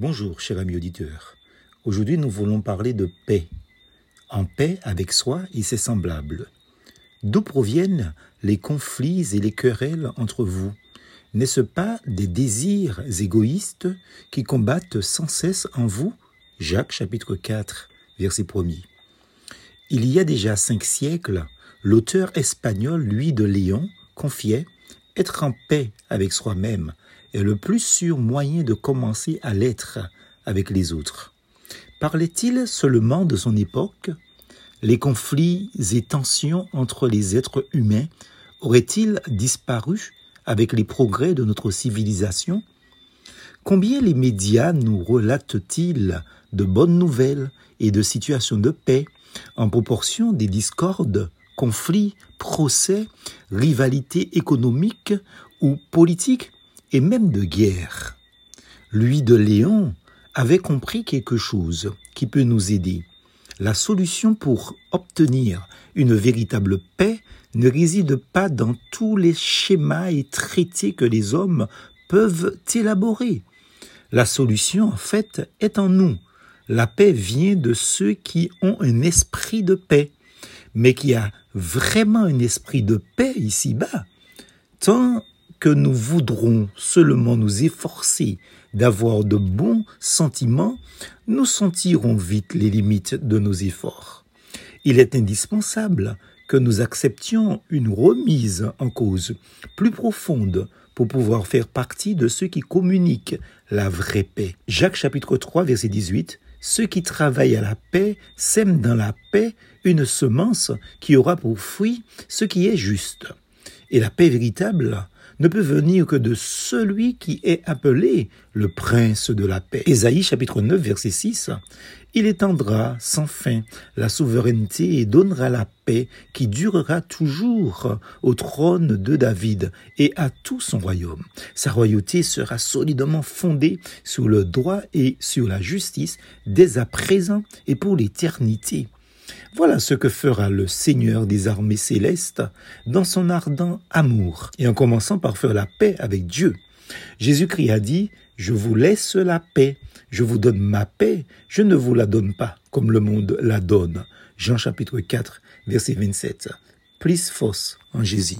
Bonjour, cher ami auditeur. Aujourd'hui, nous voulons parler de paix. En paix avec soi et ses semblables. D'où proviennent les conflits et les querelles entre vous? N'est-ce pas des désirs égoïstes qui combattent sans cesse en vous? Jacques chapitre 4, verset 1 Il y a déjà cinq siècles, l'auteur espagnol Louis de Léon confiait Être en paix avec soi-même est le plus sûr moyen de commencer à l'être avec les autres. Parlait-il seulement de son époque? Les conflits et tensions entre les êtres humains auraient-ils disparu avec les progrès de notre civilisation? Combien les médias nous relatent-ils de bonnes nouvelles et de situations de paix en proportion des discordes, conflits, procès, rivalités économiques ou politiques? Et même de guerre. Lui de Léon avait compris quelque chose qui peut nous aider. La solution pour obtenir une véritable paix ne réside pas dans tous les schémas et traités que les hommes peuvent élaborer. La solution, en fait, est en nous. La paix vient de ceux qui ont un esprit de paix, mais qui a vraiment un esprit de paix ici-bas. Tant que nous voudrons seulement nous efforcer d'avoir de bons sentiments, nous sentirons vite les limites de nos efforts. Il est indispensable que nous acceptions une remise en cause plus profonde pour pouvoir faire partie de ceux qui communiquent la vraie paix. Jacques chapitre 3 verset 18 Ceux qui travaillent à la paix sèment dans la paix une semence qui aura pour fruit ce qui est juste. Et la paix véritable ne peut venir que de celui qui est appelé le prince de la paix. Ésaïe chapitre 9 verset 6. Il étendra sans fin la souveraineté et donnera la paix qui durera toujours au trône de David et à tout son royaume. Sa royauté sera solidement fondée sur le droit et sur la justice dès à présent et pour l'éternité. Voilà ce que fera le Seigneur des armées célestes dans son ardent amour, et en commençant par faire la paix avec Dieu. Jésus-Christ a dit, Je vous laisse la paix, je vous donne ma paix, je ne vous la donne pas comme le monde la donne. Jean chapitre 4, verset 27. Plus force en Jésus.